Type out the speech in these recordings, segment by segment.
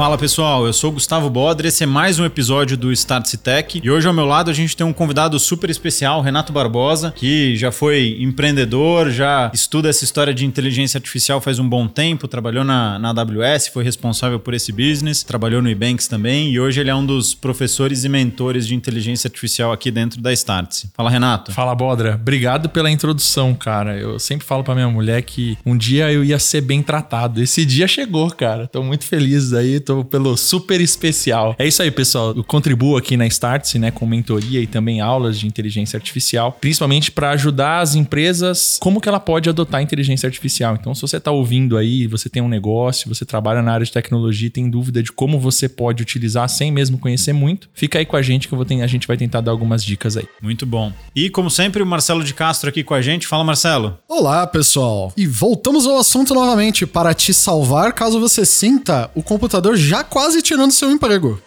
Fala pessoal, eu sou Gustavo Bodre, esse é mais um episódio do Startse Tech e hoje ao meu lado a gente tem um convidado super especial, Renato Barbosa, que já foi empreendedor, já estuda essa história de inteligência artificial faz um bom tempo, trabalhou na, na AWS, foi responsável por esse business, trabalhou no Ebanks também e hoje ele é um dos professores e mentores de inteligência artificial aqui dentro da Startse. Fala Renato. Fala Bodra, obrigado pela introdução, cara. Eu sempre falo pra minha mulher que um dia eu ia ser bem tratado. Esse dia chegou, cara. Tô muito feliz aí, tô pelo super especial. É isso aí, pessoal. Eu contribuo aqui na Startse, né, com mentoria e também aulas de inteligência artificial, principalmente para ajudar as empresas como que ela pode adotar a inteligência artificial. Então, se você está ouvindo aí, você tem um negócio, você trabalha na área de tecnologia e tem dúvida de como você pode utilizar sem mesmo conhecer muito, fica aí com a gente que eu vou ter, a gente vai tentar dar algumas dicas aí. Muito bom. E como sempre, o Marcelo de Castro aqui com a gente. Fala, Marcelo. Olá, pessoal. E voltamos ao assunto novamente para te salvar caso você sinta o computador já quase tirando seu emprego.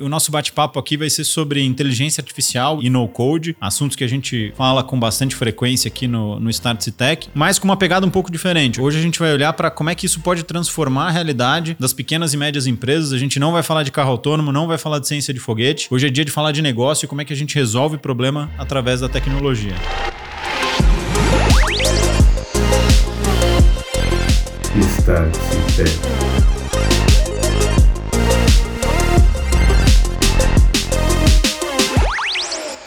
O nosso bate-papo aqui vai ser sobre inteligência artificial e no-code, assuntos que a gente fala com bastante frequência aqui no, no Startse Tech, mas com uma pegada um pouco diferente. Hoje a gente vai olhar para como é que isso pode transformar a realidade das pequenas e médias empresas. A gente não vai falar de carro autônomo, não vai falar de ciência de foguete. Hoje é dia de falar de negócio e como é que a gente resolve problema através da tecnologia. Startse Tech.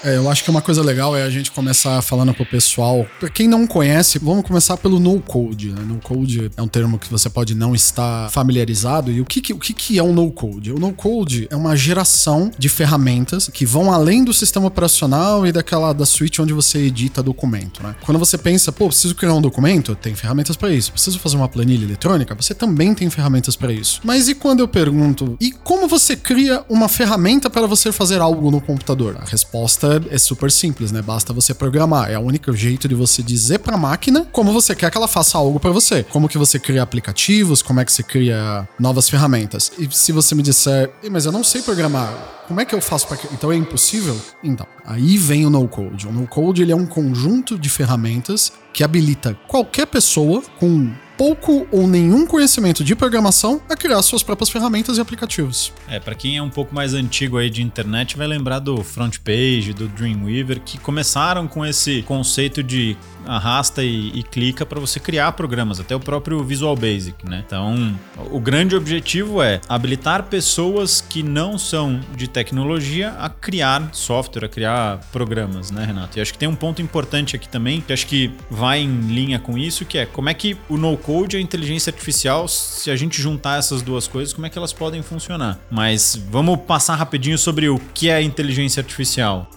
É, eu acho que uma coisa legal é a gente começar falando pro pessoal. Pra quem não conhece, vamos começar pelo no code. Né? No code é um termo que você pode não estar familiarizado. E o que, o que, que é um no code? O no code é uma geração de ferramentas que vão além do sistema operacional e daquela da suite onde você edita documento. Né? Quando você pensa, pô, preciso criar um documento, tem ferramentas para isso. Preciso fazer uma planilha eletrônica, você também tem ferramentas para isso. Mas e quando eu pergunto, e como você cria uma ferramenta para você fazer algo no computador? A resposta é super simples, né? Basta você programar. É o único jeito de você dizer para a máquina como você quer que ela faça algo para você. Como que você cria aplicativos, como é que você cria novas ferramentas. E se você me disser, mas eu não sei programar, como é que eu faço para Então é impossível? Então, aí vem o no-code. O no-code ele é um conjunto de ferramentas que habilita qualquer pessoa com pouco ou nenhum conhecimento de programação a criar suas próprias ferramentas e aplicativos. É, para quem é um pouco mais antigo aí de internet, vai lembrar do Front Page, do Dreamweaver, que começaram com esse conceito de arrasta e, e clica para você criar programas, até o próprio Visual Basic, né? Então, o grande objetivo é habilitar pessoas que não são de tecnologia a criar software, a criar programas, né, Renato? E acho que tem um ponto importante aqui também, que acho que vai em linha com isso, que é como é que o no-code e a inteligência artificial, se a gente juntar essas duas coisas, como é que elas podem funcionar? Mas vamos passar rapidinho sobre o que é inteligência artificial.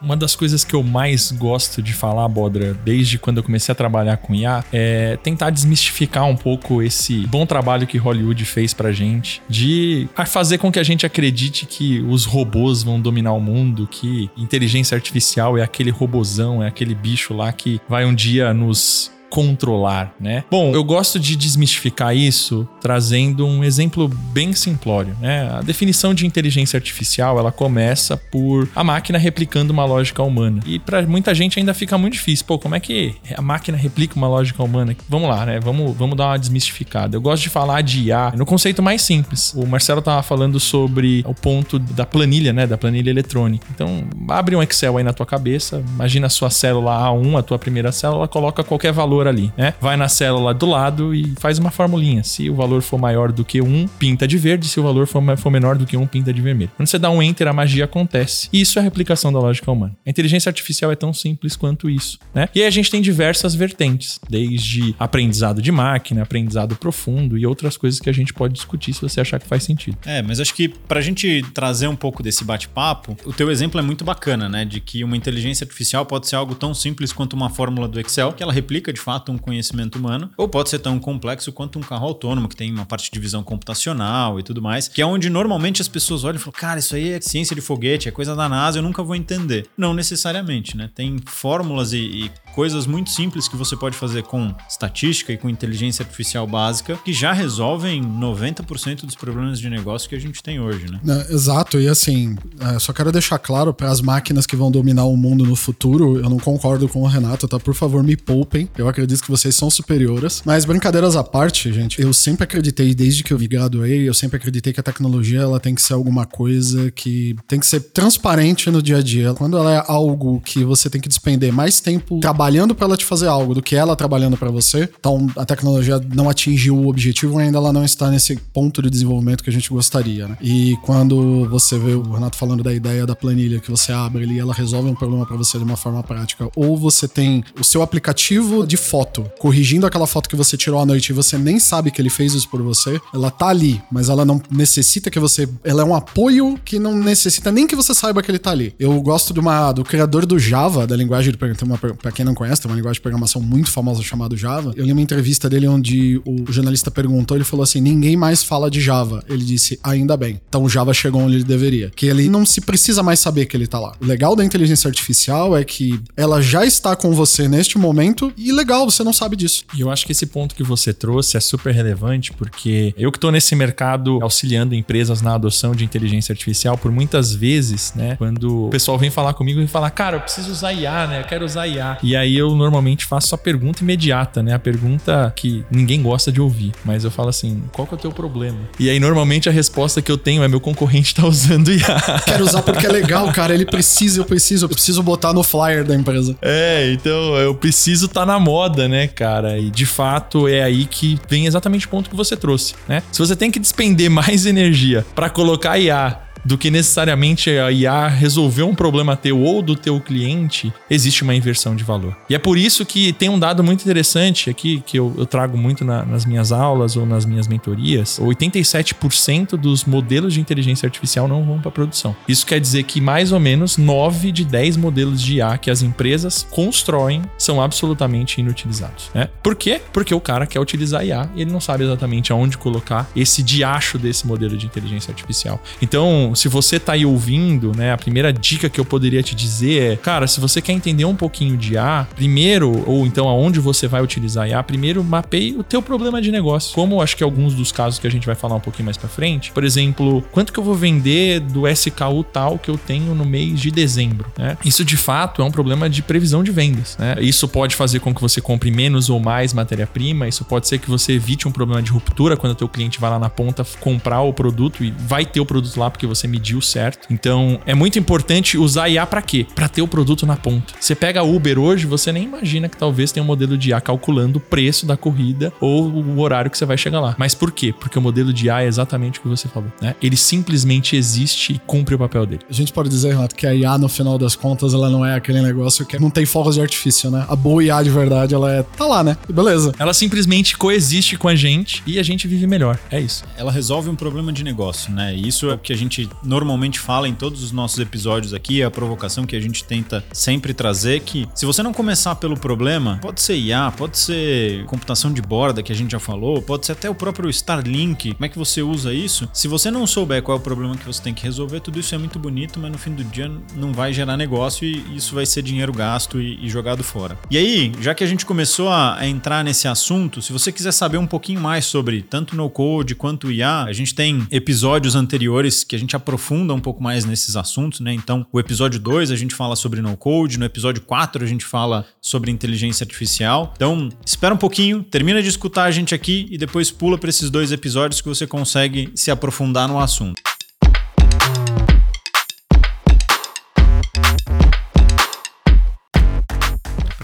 Uma das coisas que eu mais gosto de falar, Bodra, desde quando eu comecei a trabalhar com IA, é tentar desmistificar um pouco esse bom trabalho que Hollywood fez pra gente, de fazer com que a gente acredite que os robôs vão dominar o mundo, que inteligência artificial é aquele robozão, é aquele bicho lá que vai um dia nos controlar, né? Bom, eu gosto de desmistificar isso trazendo um exemplo bem simplório, né? A definição de inteligência artificial, ela começa por a máquina replicando uma lógica humana. E para muita gente ainda fica muito difícil. Pô, como é que a máquina replica uma lógica humana? Vamos lá, né? Vamos, vamos dar uma desmistificada. Eu gosto de falar de IA no conceito mais simples. O Marcelo tava falando sobre o ponto da planilha, né? Da planilha eletrônica. Então, abre um Excel aí na tua cabeça, imagina a sua célula A1, a tua primeira célula, coloca qualquer valor valor ali, né? Vai na célula do lado e faz uma formulinha. Se o valor for maior do que 1, pinta de verde. Se o valor for, for menor do que 1, pinta de vermelho. Quando você dá um enter, a magia acontece. E isso é a replicação da lógica humana. A inteligência artificial é tão simples quanto isso, né? E aí a gente tem diversas vertentes, desde aprendizado de máquina, aprendizado profundo e outras coisas que a gente pode discutir se você achar que faz sentido. É, mas acho que pra gente trazer um pouco desse bate-papo, o teu exemplo é muito bacana, né? De que uma inteligência artificial pode ser algo tão simples quanto uma fórmula do Excel, que ela replica de fato um conhecimento humano, ou pode ser tão complexo quanto um carro autônomo, que tem uma parte de visão computacional e tudo mais, que é onde normalmente as pessoas olham e falam, cara, isso aí é ciência de foguete, é coisa da NASA, eu nunca vou entender. Não necessariamente, né? Tem fórmulas e, e coisas muito simples que você pode fazer com estatística e com inteligência artificial básica que já resolvem 90% dos problemas de negócio que a gente tem hoje, né? É, exato, e assim, é, só quero deixar claro para as máquinas que vão dominar o mundo no futuro, eu não concordo com o Renato, tá? Por favor, me poupem. Eu acredito que vocês são superiores. Mas brincadeiras à parte, gente, eu sempre acreditei, desde que eu me graduei, eu sempre acreditei que a tecnologia ela tem que ser alguma coisa que tem que ser transparente no dia a dia. Quando ela é algo que você tem que despender mais tempo trabalhando para ela te fazer algo do que ela trabalhando para você, então a tecnologia não atingiu o objetivo, ainda ela não está nesse ponto de desenvolvimento que a gente gostaria, né? E quando você vê o Renato falando da ideia da planilha que você abre ali, ela resolve um problema para você de uma forma prática, ou você tem o seu aplicativo de foto corrigindo aquela foto que você tirou à noite e você nem sabe que ele fez isso por você, ela tá ali, mas ela não necessita que você, ela é um apoio que não necessita nem que você saiba que ele tá ali. Eu gosto de uma do criador do Java, da linguagem para quem não conhece, tem uma linguagem de programação muito famosa chamada Java. Eu li uma entrevista dele onde o jornalista perguntou, ele falou assim: "Ninguém mais fala de Java". Ele disse: "Ainda bem". Então Java chegou onde ele deveria, que ele não se precisa mais saber que ele tá lá. O legal da inteligência artificial é que ela já está com você neste momento e legal, você não sabe disso. E eu acho que esse ponto que você trouxe é super relevante porque eu que tô nesse mercado auxiliando empresas na adoção de inteligência artificial por muitas vezes, né, quando o pessoal vem falar comigo e fala: "Cara, eu preciso usar IA, né? Eu quero usar IA". E aí eu normalmente faço a pergunta imediata, né? A pergunta que ninguém gosta de ouvir, mas eu falo assim: "Qual que é o teu problema?". E aí normalmente a resposta que eu tenho é meu concorrente tá usando IA. Quero usar porque é legal, cara. Ele precisa, eu preciso, eu preciso botar no flyer da empresa. É, então eu preciso estar tá na moda, né, cara? E de fato é aí que vem exatamente o ponto que você trouxe, né? Se você tem que despender mais energia para colocar IA do que necessariamente a IA resolver um problema teu ou do teu cliente, existe uma inversão de valor. E é por isso que tem um dado muito interessante aqui, que eu, eu trago muito na, nas minhas aulas ou nas minhas mentorias: 87% dos modelos de inteligência artificial não vão para produção. Isso quer dizer que mais ou menos 9 de 10 modelos de IA que as empresas constroem são absolutamente inutilizados. Né? Por quê? Porque o cara quer utilizar IA e ele não sabe exatamente aonde colocar esse diacho desse modelo de inteligência artificial. Então, se você tá aí ouvindo, né, a primeira dica que eu poderia te dizer é, cara, se você quer entender um pouquinho de IA, primeiro, ou então aonde você vai utilizar IA, primeiro mapeie o teu problema de negócio. Como acho que alguns dos casos que a gente vai falar um pouquinho mais para frente, por exemplo, quanto que eu vou vender do SKU tal que eu tenho no mês de dezembro, né? Isso de fato é um problema de previsão de vendas, né? Isso pode fazer com que você compre menos ou mais matéria-prima, isso pode ser que você evite um problema de ruptura quando o teu cliente vai lá na ponta comprar o produto e vai ter o produto lá porque você você mediu certo. Então, é muito importante usar IA para quê? Para ter o produto na ponta. Você pega Uber hoje, você nem imagina que talvez tenha um modelo de IA calculando o preço da corrida ou o horário que você vai chegar lá. Mas por quê? Porque o modelo de IA é exatamente o que você falou, né? Ele simplesmente existe e cumpre o papel dele. A gente pode dizer, Renato, que a IA, no final das contas, ela não é aquele negócio que não tem fogos de artifício, né? A boa IA de verdade, ela é. tá lá, né? Beleza. Ela simplesmente coexiste com a gente e a gente vive melhor. É isso. Ela resolve um problema de negócio, né? E isso é o que a gente normalmente fala em todos os nossos episódios aqui, é a provocação que a gente tenta sempre trazer, que se você não começar pelo problema, pode ser IA, pode ser computação de borda, que a gente já falou, pode ser até o próprio Starlink, como é que você usa isso? Se você não souber qual é o problema que você tem que resolver, tudo isso é muito bonito, mas no fim do dia não vai gerar negócio e isso vai ser dinheiro gasto e, e jogado fora. E aí, já que a gente começou a, a entrar nesse assunto, se você quiser saber um pouquinho mais sobre tanto no code quanto IA, a gente tem episódios anteriores que a gente aprofunda um pouco mais nesses assuntos, né? Então, o episódio 2 a gente fala sobre no code, no episódio 4 a gente fala sobre inteligência artificial. Então, espera um pouquinho, termina de escutar a gente aqui e depois pula para esses dois episódios que você consegue se aprofundar no assunto.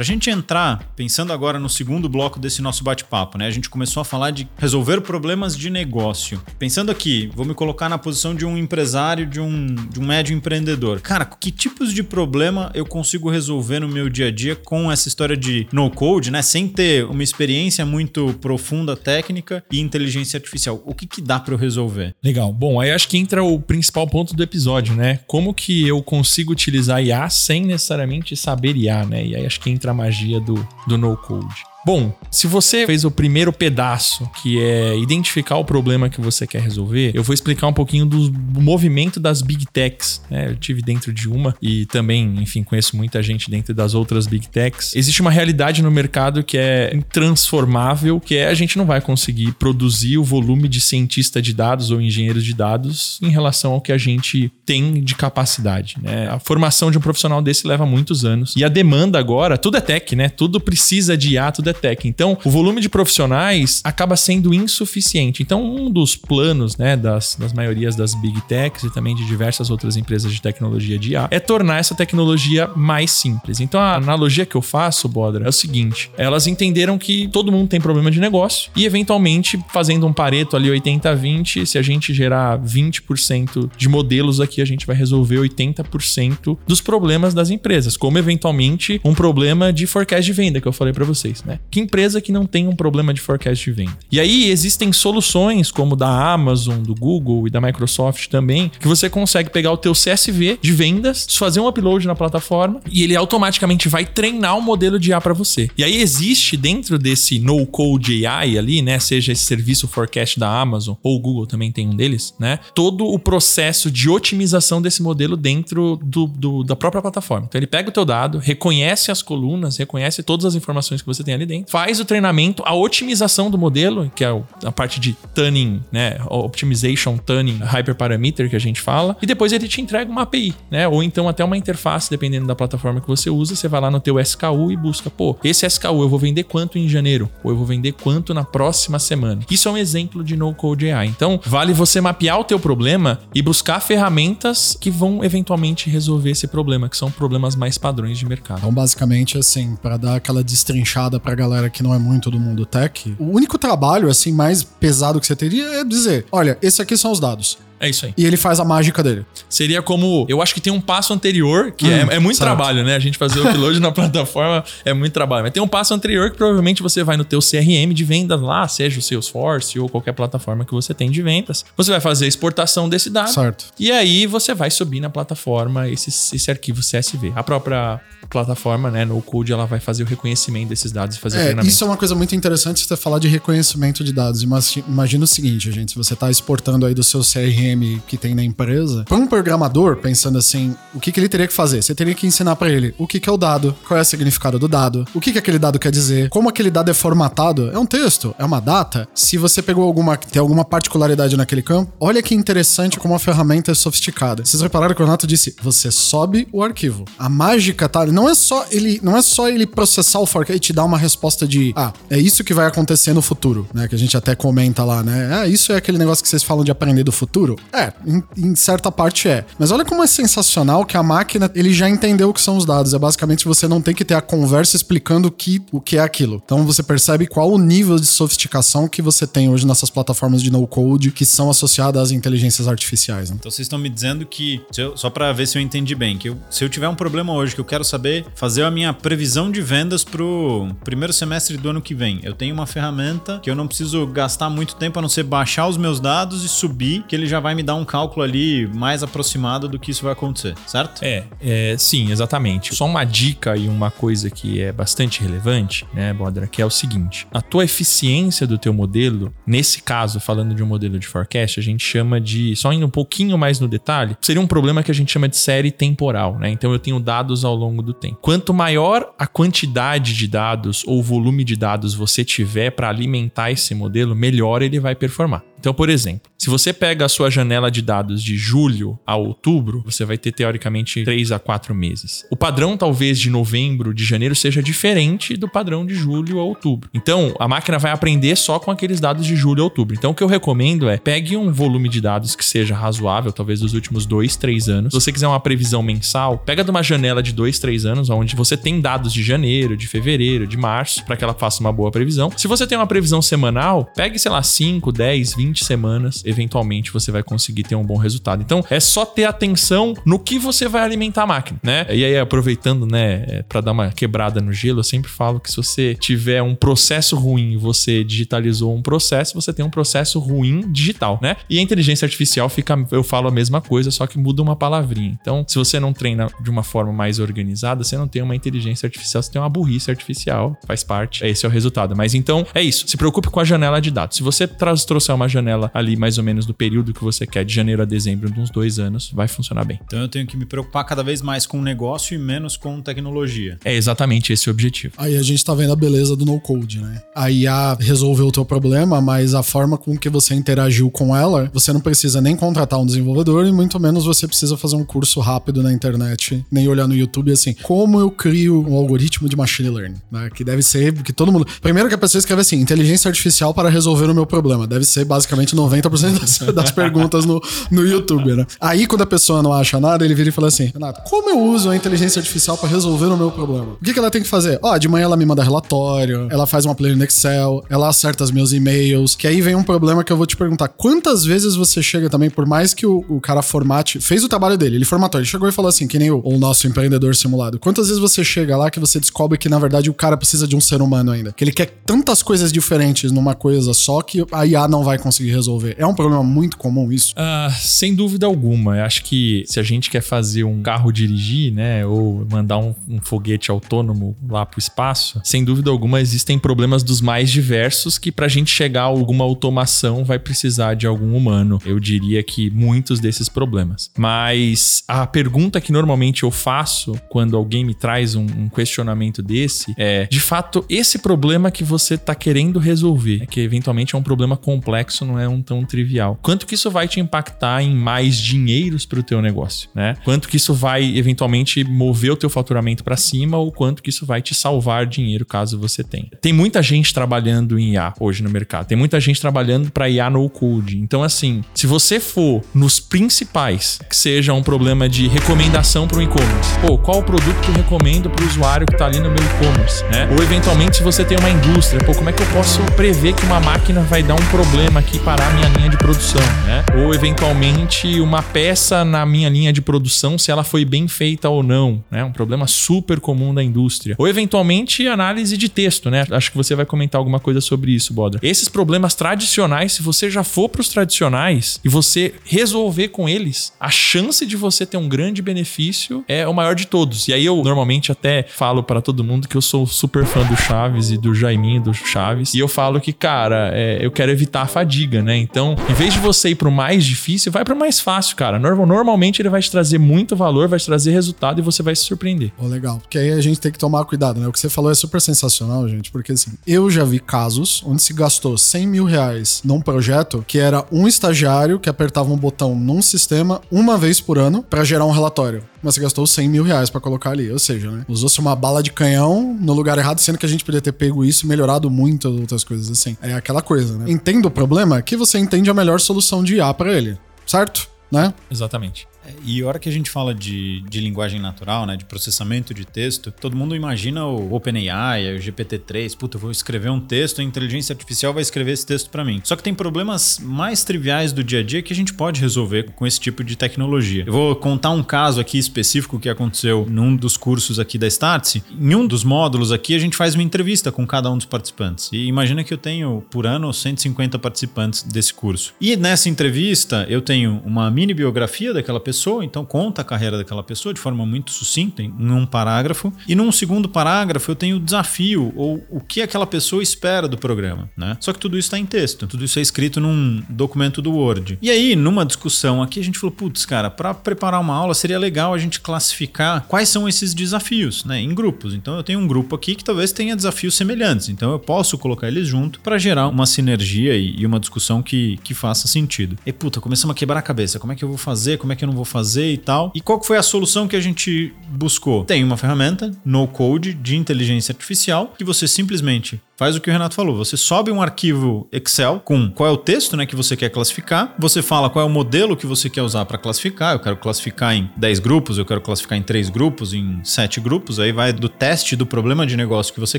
A gente entrar, pensando agora no segundo bloco desse nosso bate-papo, né? A gente começou a falar de resolver problemas de negócio. Pensando aqui, vou me colocar na posição de um empresário, de um, de um médio empreendedor. Cara, que tipos de problema eu consigo resolver no meu dia a dia com essa história de no-code, né? Sem ter uma experiência muito profunda técnica e inteligência artificial. O que, que dá para eu resolver? Legal. Bom, aí acho que entra o principal ponto do episódio, né? Como que eu consigo utilizar IA sem necessariamente saber IA, né? E aí acho que entra magia do, do no-code. Bom, se você fez o primeiro pedaço, que é identificar o problema que você quer resolver, eu vou explicar um pouquinho do movimento das big techs. Né? Eu tive dentro de uma e também, enfim, conheço muita gente dentro das outras big techs. Existe uma realidade no mercado que é intransformável, que é a gente não vai conseguir produzir o volume de cientista de dados ou engenheiros de dados em relação ao que a gente tem de capacidade. Né? A formação de um profissional desse leva muitos anos. E a demanda agora, tudo é tech, né? Tudo precisa de IA, tudo é tech. Então, o volume de profissionais acaba sendo insuficiente. Então, um dos planos, né, das, das maiorias das big techs e também de diversas outras empresas de tecnologia de IA é tornar essa tecnologia mais simples. Então, a analogia que eu faço, Bodra, é o seguinte: elas entenderam que todo mundo tem problema de negócio e, eventualmente, fazendo um pareto ali 80-20, se a gente gerar 20% de modelos aqui, a gente vai resolver 80% dos problemas das empresas, como eventualmente um problema de forecast de venda que eu falei para vocês, né? Que empresa que não tem um problema de forecast de venda? E aí existem soluções como da Amazon, do Google e da Microsoft também, que você consegue pegar o teu CSV de vendas, fazer um upload na plataforma e ele automaticamente vai treinar o um modelo de IA para você. E aí existe dentro desse no code AI ali, né, seja esse serviço forecast da Amazon ou o Google também tem um deles, né? Todo o processo de otimização desse modelo dentro do, do da própria plataforma. Então ele pega o teu dado, reconhece as colunas, reconhece todas as informações que você tem ali dentro, faz o treinamento, a otimização do modelo, que é a parte de tuning, né, optimization, tuning, hyperparameter que a gente fala, e depois ele te entrega uma API, né, ou então até uma interface, dependendo da plataforma que você usa, você vai lá no teu SKU e busca, pô, esse SKU eu vou vender quanto em janeiro, ou eu vou vender quanto na próxima semana. Isso é um exemplo de no code AI. Então, vale você mapear o teu problema e buscar ferramentas que vão eventualmente resolver esse problema, que são problemas mais padrões de mercado. Então, basicamente, assim, para dar aquela destrinchada pra galera que não é muito do mundo tech, o único trabalho, assim, mais pesado que você teria é dizer: olha, esses aqui são os dados. É isso aí. E ele faz a mágica dele. Seria como. Eu acho que tem um passo anterior, que hum, é, é, muito certo. trabalho, né? A gente fazer o upload na plataforma é muito trabalho. Mas tem um passo anterior que provavelmente você vai no teu CRM de vendas lá, seja o Salesforce ou qualquer plataforma que você tem de vendas. Você vai fazer a exportação desse dado. Certo. E aí você vai subir na plataforma esse, esse arquivo CSV. A própria plataforma, né, no code, ela vai fazer o reconhecimento desses dados e fazer é, o treinamento. Isso é uma coisa muito interessante você falar de reconhecimento de dados. Imagina o seguinte, gente, se você está exportando aí do seu CRM que tem na empresa, para um programador, pensando assim, o que, que ele teria que fazer? Você teria que ensinar para ele o que, que é o dado, qual é o significado do dado, o que, que aquele dado quer dizer, como aquele dado é formatado. É um texto, é uma data. Se você pegou alguma, tem alguma particularidade naquele campo, olha que interessante como a ferramenta é sofisticada. Vocês repararam que o Renato disse, você sobe o arquivo. A mágica tá não é só ele, não é só ele processar o forecast e te dar uma resposta de, ah, é isso que vai acontecer no futuro, né? Que a gente até comenta lá, né? Ah, isso é aquele negócio que vocês falam de aprender do futuro? É, em, em certa parte é. Mas olha como é sensacional que a máquina, ele já entendeu o que são os dados. É basicamente você não tem que ter a conversa explicando o que, o que é aquilo. Então você percebe qual o nível de sofisticação que você tem hoje nessas plataformas de no-code que são associadas às inteligências artificiais. Né? Então vocês estão me dizendo que, eu, só para ver se eu entendi bem, que eu, se eu tiver um problema hoje que eu quero saber fazer a minha previsão de vendas pro primeiro semestre do ano que vem. Eu tenho uma ferramenta que eu não preciso gastar muito tempo a não ser baixar os meus dados e subir, que ele já vai me dar um cálculo ali mais aproximado do que isso vai acontecer, certo? É, é sim, exatamente. Só uma dica e uma coisa que é bastante relevante, né, Bodra, que é o seguinte: a tua eficiência do teu modelo, nesse caso, falando de um modelo de forecast, a gente chama de, só indo um pouquinho mais no detalhe, seria um problema que a gente chama de série temporal, né? Então eu tenho dados ao longo do tempo. Quanto maior a quantidade de dados ou volume de dados você tiver para alimentar esse modelo, melhor ele vai performar. Então, por exemplo, se você pega a sua janela de dados de julho a outubro, você vai ter teoricamente 3 a 4 meses. O padrão, talvez, de novembro, de janeiro, seja diferente do padrão de julho a outubro. Então, a máquina vai aprender só com aqueles dados de julho a outubro. Então, o que eu recomendo é pegue um volume de dados que seja razoável, talvez dos últimos 2, 3 anos. Se você quiser uma previsão mensal, pega de uma janela de 2, 3 anos, onde você tem dados de janeiro, de fevereiro, de março, para que ela faça uma boa previsão. Se você tem uma previsão semanal, pegue, sei lá, 5, 10, 20 semanas eventualmente você vai conseguir ter um bom resultado. Então, é só ter atenção no que você vai alimentar a máquina, né? E aí, aproveitando, né, é, para dar uma quebrada no gelo, eu sempre falo que se você tiver um processo ruim, você digitalizou um processo, você tem um processo ruim digital, né? E a inteligência artificial fica, eu falo a mesma coisa, só que muda uma palavrinha. Então, se você não treina de uma forma mais organizada, você não tem uma inteligência artificial, você tem uma burrice artificial, faz parte. Esse é o resultado. Mas então, é isso. Se preocupe com a janela de dados. Se você trouxer uma janela janela ali mais ou menos do período que você quer, de janeiro a dezembro, de uns dois anos, vai funcionar bem. Então eu tenho que me preocupar cada vez mais com o negócio e menos com tecnologia. É exatamente esse o objetivo. Aí a gente tá vendo a beleza do no-code, né? A IA resolveu o teu problema, mas a forma com que você interagiu com ela, você não precisa nem contratar um desenvolvedor e muito menos você precisa fazer um curso rápido na internet, nem olhar no YouTube assim, como eu crio um algoritmo de machine learning, né? Que deve ser que todo mundo. Primeiro que a pessoa escreve assim, inteligência artificial para resolver o meu problema. Deve ser basicamente 90% das, das perguntas no, no YouTube, né? Aí quando a pessoa não acha nada, ele vira e fala assim: Renato, como eu uso a inteligência artificial para resolver o meu problema? O que, que ela tem que fazer? Ó, de manhã ela me manda relatório, ela faz uma planilha no Excel, ela acerta os meus e-mails, que aí vem um problema que eu vou te perguntar. Quantas vezes você chega também, por mais que o, o cara formate, fez o trabalho dele, ele formatou, ele chegou e falou assim, que nem o, o nosso empreendedor simulado. Quantas vezes você chega lá que você descobre que, na verdade, o cara precisa de um ser humano ainda? Que ele quer tantas coisas diferentes numa coisa só que a IA não vai conseguir resolver. É um problema muito comum isso? Ah, sem dúvida alguma. Eu acho que se a gente quer fazer um carro dirigir, né, ou mandar um, um foguete autônomo lá pro espaço, sem dúvida alguma existem problemas dos mais diversos que pra gente chegar a alguma automação vai precisar de algum humano. Eu diria que muitos desses problemas. Mas a pergunta que normalmente eu faço quando alguém me traz um, um questionamento desse é, de fato, esse problema que você tá querendo resolver, é que eventualmente é um problema complexo, não é um tão trivial. Quanto que isso vai te impactar em mais dinheiros para o teu negócio, né? Quanto que isso vai eventualmente mover o teu faturamento para cima ou quanto que isso vai te salvar dinheiro caso você tenha. Tem muita gente trabalhando em IA hoje no mercado. Tem muita gente trabalhando para IA no code. Então assim, se você for nos principais, que seja um problema de recomendação para o e-commerce. Pô, qual o produto que eu recomendo para o usuário que está ali no meu e-commerce, né? Ou eventualmente se você tem uma indústria, pô, como é que eu posso prever que uma máquina vai dar um problema aqui parar a minha linha de produção, né? Ou eventualmente uma peça na minha linha de produção, se ela foi bem feita ou não, né? Um problema super comum da indústria. Ou eventualmente análise de texto, né? Acho que você vai comentar alguma coisa sobre isso, Bodra. Esses problemas tradicionais, se você já for para os tradicionais e você resolver com eles, a chance de você ter um grande benefício é o maior de todos. E aí eu normalmente até falo para todo mundo que eu sou super fã do Chaves e do Jaiminho do Chaves. E eu falo que, cara, é, eu quero evitar a fadiga, né? Então, em vez de você ir pro mais difícil, vai pro mais fácil, cara. Normal, normalmente ele vai te trazer muito valor, vai te trazer resultado e você vai se surpreender. Oh, legal. Porque aí a gente tem que tomar cuidado, né? O que você falou é super sensacional, gente. Porque assim, eu já vi casos onde se gastou 100 mil reais num projeto que era um estagiário que apertava um botão num sistema uma vez por ano para gerar um relatório. Mas você gastou 100 mil reais pra colocar ali. Ou seja, né? Usou-se uma bala de canhão no lugar errado, sendo que a gente podia ter pego isso e melhorado muitas outras coisas assim. É aquela coisa, né? Entenda o problema que você entende a melhor solução de IA pra ele. Certo? Né? Exatamente. E a hora que a gente fala de, de linguagem natural, né, de processamento de texto, todo mundo imagina o OpenAI, o GPT-3, puta, eu vou escrever um texto, a inteligência artificial vai escrever esse texto para mim. Só que tem problemas mais triviais do dia a dia que a gente pode resolver com esse tipo de tecnologia. Eu vou contar um caso aqui específico que aconteceu num dos cursos aqui da Startse. Em um dos módulos aqui, a gente faz uma entrevista com cada um dos participantes. E imagina que eu tenho, por ano, 150 participantes desse curso. E nessa entrevista, eu tenho uma mini biografia daquela pessoa pessoa, então conta a carreira daquela pessoa de forma muito sucinta em um parágrafo. E num segundo parágrafo eu tenho o desafio ou o que aquela pessoa espera do programa, né? Só que tudo isso está em texto, tudo isso é escrito num documento do Word. E aí, numa discussão aqui, a gente falou, putz, cara, para preparar uma aula seria legal a gente classificar quais são esses desafios, né, em grupos. Então eu tenho um grupo aqui que talvez tenha desafios semelhantes, então eu posso colocar eles junto para gerar uma sinergia e, uma discussão que, que faça sentido. E puta, começamos a quebrar a cabeça, como é que eu vou fazer, como é que eu não vou vou fazer e tal. E qual foi a solução que a gente buscou? Tem uma ferramenta no code de inteligência artificial que você simplesmente faz o que o Renato falou. Você sobe um arquivo Excel com qual é o texto né, que você quer classificar. Você fala qual é o modelo que você quer usar para classificar. Eu quero classificar em 10 grupos, eu quero classificar em 3 grupos, em 7 grupos. Aí vai do teste do problema de negócio que você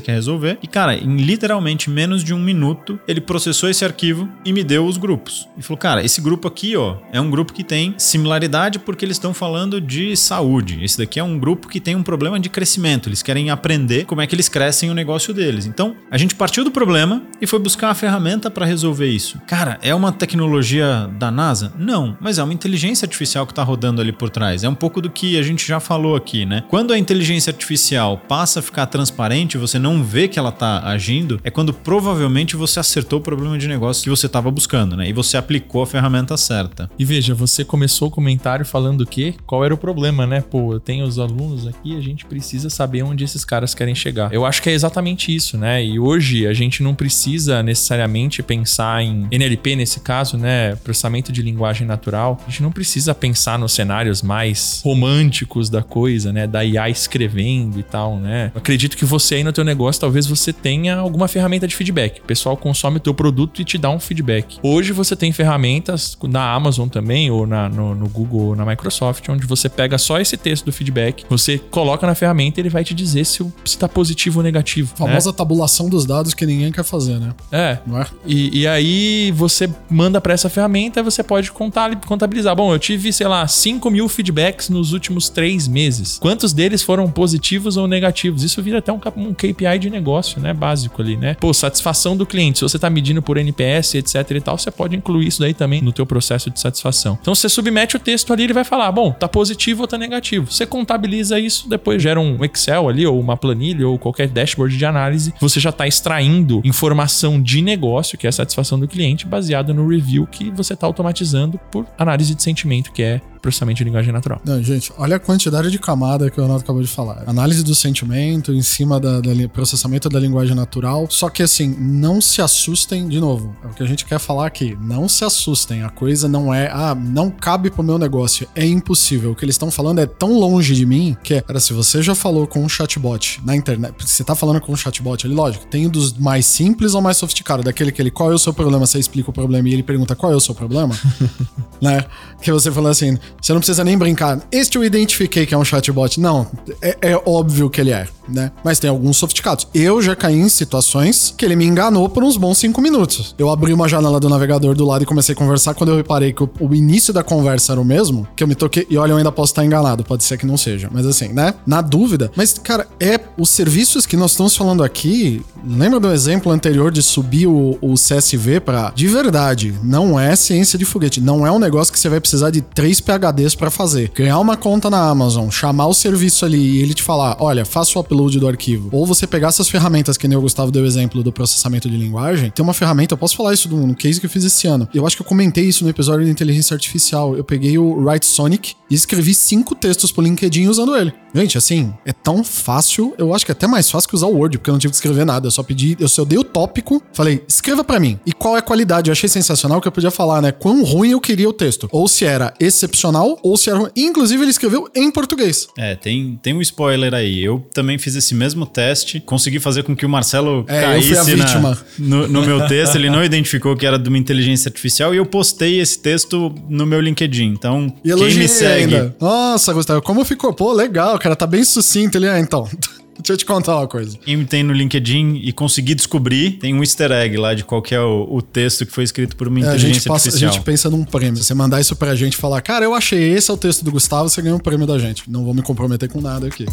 quer resolver. E, cara, em literalmente menos de um minuto, ele processou esse arquivo e me deu os grupos. E falou, cara, esse grupo aqui, ó, é um grupo que tem similaridade necessidade porque eles estão falando de saúde. Esse daqui é um grupo que tem um problema de crescimento. Eles querem aprender como é que eles crescem o negócio deles. Então, a gente partiu do problema e foi buscar a ferramenta para resolver isso. Cara, é uma tecnologia da NASA? Não, mas é uma inteligência artificial que está rodando ali por trás. É um pouco do que a gente já falou aqui, né? Quando a inteligência artificial passa a ficar transparente, você não vê que ela está agindo, é quando provavelmente você acertou o problema de negócio que você estava buscando, né? E você aplicou a ferramenta certa. E veja, você começou o comentário falando o quê? Qual era o problema, né? Pô, eu tenho os alunos aqui, a gente precisa saber onde esses caras querem chegar. Eu acho que é exatamente isso, né? E hoje a gente não precisa necessariamente pensar em NLP nesse caso, né? Processamento de linguagem natural. A gente não precisa pensar nos cenários mais românticos da coisa, né? Da IA escrevendo e tal, né? Eu acredito que você aí no teu negócio, talvez você tenha alguma ferramenta de feedback. O pessoal consome o teu produto e te dá um feedback. Hoje você tem ferramentas na Amazon também, ou na, no, no Google na Microsoft, onde você pega só esse texto do feedback, você coloca na ferramenta e ele vai te dizer se está positivo ou negativo. A famosa né? tabulação dos dados que ninguém quer fazer, né? É. Não é? E, e aí você manda para essa ferramenta e você pode contabilizar. Bom, eu tive, sei lá, 5 mil feedbacks nos últimos três meses. Quantos deles foram positivos ou negativos? Isso vira até um, um KPI de negócio, né? Básico ali, né? Pô, satisfação do cliente. Se você tá medindo por NPS, etc e tal, você pode incluir isso daí também no teu processo de satisfação. Então você submete o texto ali, ele vai falar, bom, tá positivo ou tá negativo. Você contabiliza isso, depois gera um Excel ali, ou uma planilha, ou qualquer dashboard de análise. Você já tá extraindo informação de negócio, que é a satisfação do cliente, baseado no review que você tá automatizando por análise de sentimento, que é processamento de linguagem natural. Não, gente, olha a quantidade de camada que o Renato acabou de falar. Análise do sentimento em cima da, da processamento da linguagem natural. Só que assim, não se assustem, de novo, é o que a gente quer falar aqui. Não se assustem. A coisa não é, ah, não cabe pro meu negócio. É impossível. O que eles estão falando é tão longe de mim que é, cara, se você já falou com um chatbot na internet, você tá falando com um chatbot ali, lógico, tem dos mais simples ao mais sofisticado, daquele que ele, qual é o seu problema, você explica o problema e ele pergunta qual é o seu problema, né? Que você fala assim, você não precisa nem brincar. Este eu identifiquei que é um chatbot. Não, é, é óbvio que ele é, né? Mas tem alguns sofisticados. Eu já caí em situações que ele me enganou por uns bons cinco minutos. Eu abri uma janela do navegador do lado e comecei a conversar. Quando eu reparei que o, o início da conversa era o mesmo, que eu me toquei. E olha, eu ainda posso estar enganado. Pode ser que não seja. Mas assim, né? Na dúvida. Mas, cara, é os serviços que nós estamos falando aqui. Lembra do exemplo anterior de subir o, o CSV para de verdade? Não é ciência de foguete. Não é um negócio que você vai precisar de três PHDs para fazer. Criar uma conta na Amazon, chamar o serviço ali e ele te falar: olha, faça o upload do arquivo. Ou você pegar essas ferramentas, que nem o Gustavo deu exemplo do processamento de linguagem. Tem uma ferramenta, eu posso falar isso no case que eu fiz esse ano. Eu acho que eu comentei isso no episódio de inteligência artificial. Eu peguei o Write Sonic e escrevi cinco textos pro LinkedIn usando ele. Gente, assim, é tão fácil. Eu acho que é até mais fácil que usar o Word, porque eu não tive que escrever nada. Eu só pedi, eu só dei o tópico, falei, escreva para mim. E qual é a qualidade? Eu achei sensacional que eu podia falar, né? Quão ruim eu queria o texto. Ou se era excepcional, ou se era. Inclusive, ele escreveu em português. É, tem, tem um spoiler aí. Eu também fiz esse mesmo teste, consegui fazer com que o Marcelo é, caísse na, no, no meu texto. Ele não identificou que era de uma inteligência artificial e eu postei esse texto no meu LinkedIn. Então, e quem me segue. Ainda. Nossa, Gustavo, como ficou? Pô, legal, cara, tá bem sucinto. Ele, é, então. Deixa eu te contar uma coisa. Quem tem no LinkedIn e conseguir descobrir, tem um easter egg lá de qual é o, o, texto que foi escrito por uma é, inteligência a gente passa, artificial. A gente pensa num prêmio. Você mandar isso pra gente e falar, cara, eu achei esse é o texto do Gustavo, você ganha um prêmio da gente. Não vou me comprometer com nada aqui.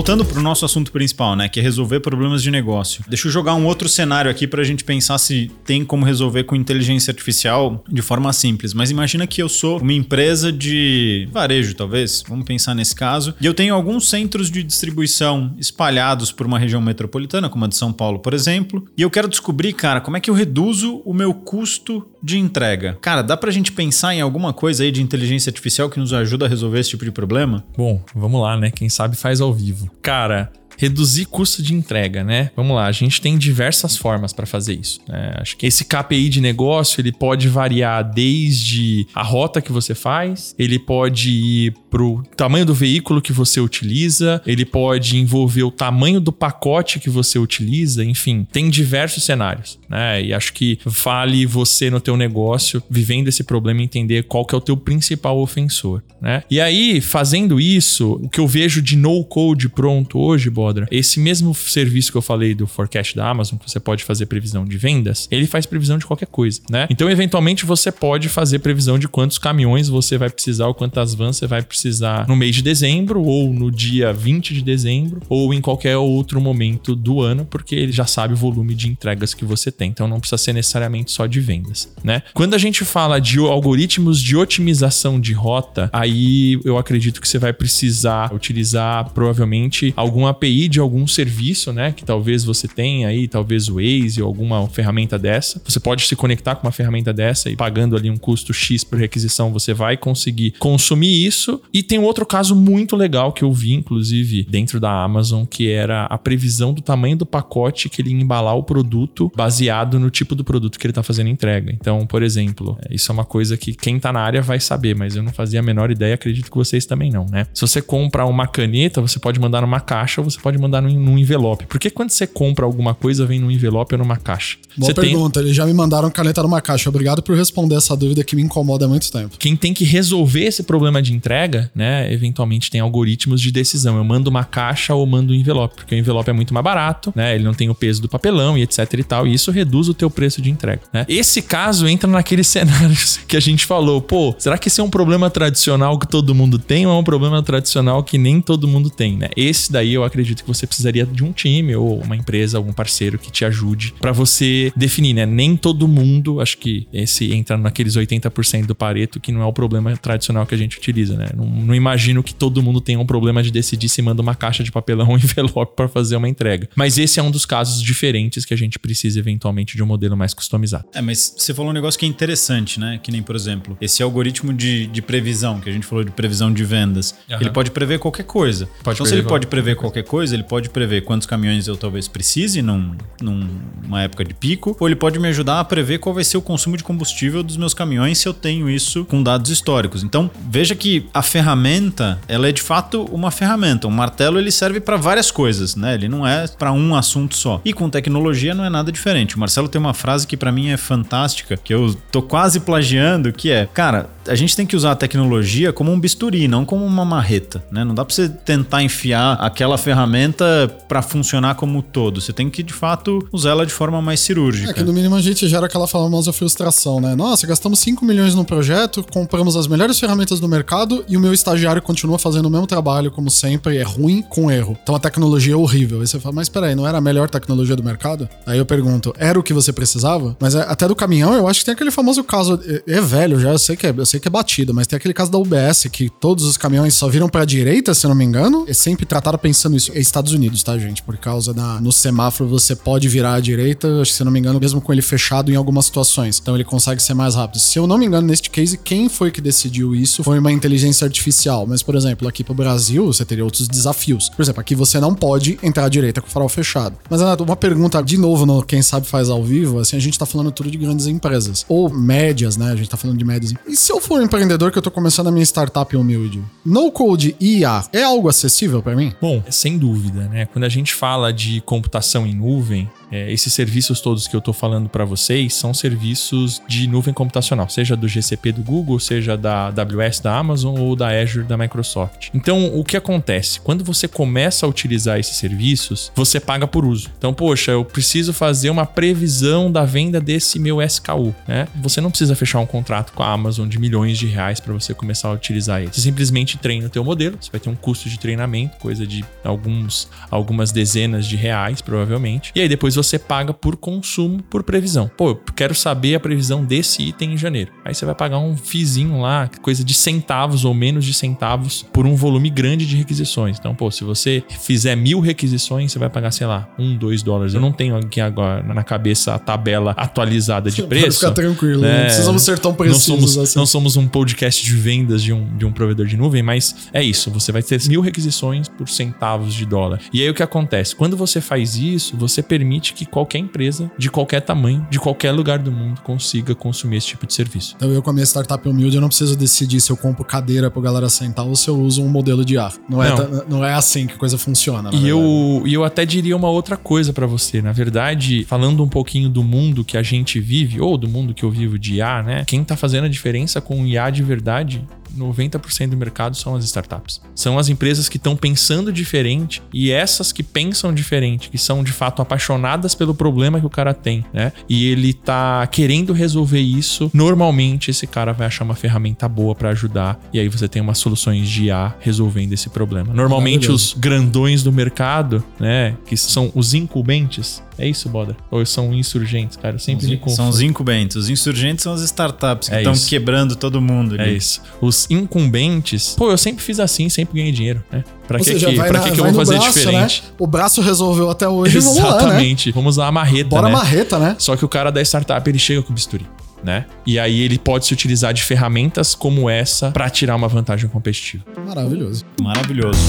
Voltando para o nosso assunto principal, né, que é resolver problemas de negócio. Deixa eu jogar um outro cenário aqui para a gente pensar se tem como resolver com inteligência artificial de forma simples. Mas imagina que eu sou uma empresa de varejo, talvez. Vamos pensar nesse caso. E eu tenho alguns centros de distribuição espalhados por uma região metropolitana, como a de São Paulo, por exemplo. E eu quero descobrir, cara, como é que eu reduzo o meu custo de entrega. Cara, dá pra gente pensar em alguma coisa aí de inteligência artificial que nos ajuda a resolver esse tipo de problema? Bom, vamos lá, né? Quem sabe faz ao vivo. Cara, reduzir custo de entrega, né? Vamos lá, a gente tem diversas formas para fazer isso. Né? Acho que esse KPI de negócio ele pode variar desde a rota que você faz, ele pode ir pro tamanho do veículo que você utiliza, ele pode envolver o tamanho do pacote que você utiliza, enfim, tem diversos cenários, né? E acho que vale você no teu negócio vivendo esse problema entender qual que é o teu principal ofensor, né? E aí, fazendo isso, o que eu vejo de no code pronto hoje, Bob, Esse mesmo serviço que eu falei do forecast da Amazon, que você pode fazer previsão de vendas, ele faz previsão de qualquer coisa, né? Então, eventualmente, você pode fazer previsão de quantos caminhões você vai precisar ou quantas vans você vai precisar no mês de dezembro ou no dia 20 de dezembro ou em qualquer outro momento do ano, porque ele já sabe o volume de entregas que você tem. Então, não precisa ser necessariamente só de vendas, né? Quando a gente fala de algoritmos de otimização de rota, aí eu acredito que você vai precisar utilizar provavelmente algum API de algum serviço, né? Que talvez você tenha aí, talvez o Waze ou alguma ferramenta dessa. Você pode se conectar com uma ferramenta dessa e pagando ali um custo X por requisição, você vai conseguir consumir isso. E tem outro caso muito legal que eu vi, inclusive, dentro da Amazon, que era a previsão do tamanho do pacote que ele ia embalar o produto baseado no tipo do produto que ele está fazendo entrega. Então, por exemplo, é, isso é uma coisa que quem tá na área vai saber, mas eu não fazia a menor ideia, acredito que vocês também não, né? Se você compra uma caneta, você pode mandar numa caixa ou você pode mandar num, num envelope. Por que quando você compra alguma coisa vem num envelope ou numa caixa? Boa você pergunta, eles já me mandaram caneta numa caixa. Obrigado por responder essa dúvida que me incomoda há muito tempo. Quem tem que resolver esse problema de entrega, né? Eventualmente tem algoritmos de decisão. Eu mando uma caixa ou mando um envelope, porque o envelope é muito mais barato, né? Ele não tem o peso do papelão e etc e tal, e isso reduz o teu preço de entrega, né? Esse caso entra naqueles cenários que a gente falou, pô, será que esse é um problema tradicional que todo mundo tem ou é um problema tradicional que nem todo mundo tem, né? Esse daí eu acredito que você precisaria de um time ou uma empresa, algum parceiro que te ajude para você definir, né? Nem todo mundo, acho que esse entra naqueles 80% do Pareto que não é o problema tradicional que a gente utiliza, né? Não, não imagino que todo mundo tenha um problema de decidir se manda uma caixa de papelão ou envelope para fazer uma entrega. Mas esse é um dos casos diferentes que a gente precisa eventualmente de um modelo mais customizado. É, mas você falou um negócio que é interessante, né? Que nem, por exemplo, esse algoritmo de, de previsão, que a gente falou de previsão de vendas, Aham. ele pode prever qualquer coisa. Pode então, se ele pode prever qualquer coisa, ele pode prever quantos caminhões eu talvez precise num, numa época de pico, ou ele pode me ajudar a prever qual vai ser o consumo de combustível dos meus caminhões se eu tenho isso com dados históricos. Então, veja que a ferramenta, ela é de fato uma ferramenta. Um martelo ele serve para várias coisas, né? Ele não é para um assunto só. E com tecnologia não é nada diferente. O Marcelo tem uma frase que para mim é fantástica, que eu tô quase plagiando, que é: "Cara, a gente tem que usar a tecnologia como um bisturi, não como uma marreta, né? Não dá para você tentar enfiar aquela ferramenta para funcionar como todo. Você tem que de fato usar ela de forma mais cirúrgica. É que no mínimo a gente gera aquela famosa frustração, né? Nossa, gastamos 5 milhões no projeto, compramos as melhores ferramentas do mercado e o meu estagiário continua fazendo o mesmo trabalho, como sempre, é ruim com erro. Então a tecnologia é horrível. Aí você fala, mas peraí, não era a melhor tecnologia do mercado? Aí eu pergunto, era o que você precisava? Mas é- até do caminhão, eu acho que tem aquele famoso caso, é, é velho já, eu sei, que é, eu sei que é batido, mas tem aquele caso da UBS, que todos os caminhões só viram pra direita, se eu não me engano. É sempre tratado pensando isso. É Estados Unidos, tá, gente? Por causa da. No semáforo você pode virar à direita, se eu não me engano, mesmo com ele fechado em algumas situações. Então ele consegue ser mais rápido. Se eu não me engano, neste case, quem foi que decidiu isso foi uma inteligência artificial. Mas, por exemplo, aqui pro Brasil, você teria outros desafios. Por exemplo, aqui você não pode entrar à direita com o farol fechado. Mas, Renato, uma pergunta, de novo, no Quem Sabe Faz ao Vivo, assim, a gente tá falando tudo de grandes empresas. Ou médias, né? A gente tá falando de médias. E se eu for um empreendedor que eu tô começando a minha startup humilde? No code IA é algo acessível pra mim? Bom, sem dúvida, né? Quando a gente fala de computação em nuvem, é, esses serviços todos que eu estou falando para vocês são serviços de nuvem computacional, seja do GCP do Google, seja da AWS da Amazon ou da Azure da Microsoft. Então, o que acontece? Quando você começa a utilizar esses serviços, você paga por uso. Então, poxa, eu preciso fazer uma previsão da venda desse meu SKU, né? Você não precisa fechar um contrato com a Amazon de milhões de reais para você começar a utilizar ele. Você simplesmente treina o teu modelo, você vai ter um custo de treinamento, coisa de alguns, algumas dezenas de reais, provavelmente. E aí depois você paga por consumo, por previsão. Pô, eu quero saber a previsão desse item em janeiro. Aí você vai pagar um fizinho lá, coisa de centavos ou menos de centavos por um volume grande de requisições. Então, pô, se você fizer mil requisições, você vai pagar, sei lá, um, dois dólares. Eu não tenho aqui agora na cabeça a tabela atualizada de Pode preço. ficar tranquilo, É, não precisamos ser tão não precisos somos, assim. não somos um podcast de vendas de um, de um provedor de nuvem, mas é isso. Você vai ter mil requisições por centavos de dólar. E aí o que acontece? Quando você faz isso, você permite que qualquer empresa, de qualquer tamanho, de qualquer lugar do mundo, consiga consumir esse tipo de serviço. Então eu com a minha startup humilde, eu não preciso decidir se eu compro cadeira pro galera sentar ou se eu uso um modelo de ar. Não, É, Não. ta- não é assim que a coisa funciona. na E eu, e eu até diria uma outra coisa pra você. Na verdade, falando um pouquinho do mundo que a gente vive, ou do mundo que eu vivo de IA, né? Quem tá fazendo a diferença com o IA de verdade 90% do mercado são as startups. São as empresas que estão pensando diferente e essas que pensam diferente, que são de fato apaixonadas pelo problema que o cara tem, né? E ele tá querendo resolver isso. Normalmente esse cara vai achar uma ferramenta boa para ajudar e aí você tem umas soluções de IA resolvendo esse problema. Normalmente os grandões do mercado, né, que são os incumbentes, é isso, Boda? Ou são insurgentes, cara? Eu sempre me confundo. São os incumbentes. Os insurgentes são as startups que É estão isso. quebrando todo mundo. É ali. isso. Os incumbentes. Pô, eu sempre fiz assim, sempre ganhei dinheiro, né? Pra Ou que, seja, que, vai, pra na- que, que eu vou fazer braço, diferente? Né? O braço resolveu até hoje, vamos lá, né? Exatamente. Vamos usar a marreta, Bora né? marreta, né? Só que o cara da startup, ele chega com bisturi, né? E aí ele pode se utilizar de ferramentas como essa pra tirar uma vantagem competitiva. Maravilhoso. Maravilhoso.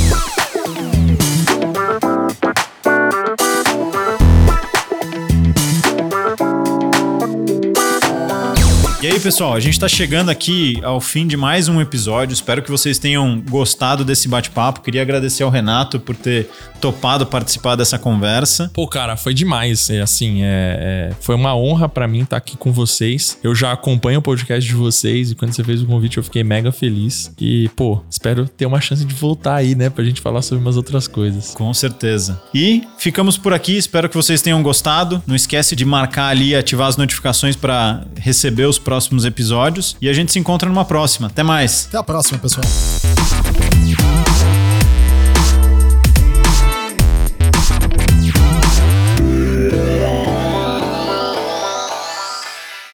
Aí, pessoal, a gente tá chegando aqui ao fim de mais um episódio. Espero que vocês tenham gostado desse bate-papo. Queria agradecer ao Renato por ter topado participar dessa conversa. Pô, cara, foi demais. É, assim, é, é- foi uma honra pra mim estar aqui com vocês. Eu já acompanho o podcast de vocês e quando você fez o convite eu fiquei mega feliz. E, pô, espero ter uma chance de voltar aí, né, pra gente falar sobre umas outras coisas. Com certeza. E ficamos por aqui. Espero que vocês tenham gostado. Não esquece de marcar ali e ativar as notificações para receber os próximos episódios. E a gente se encontra numa próxima. Até mais. Até a próxima, pessoal.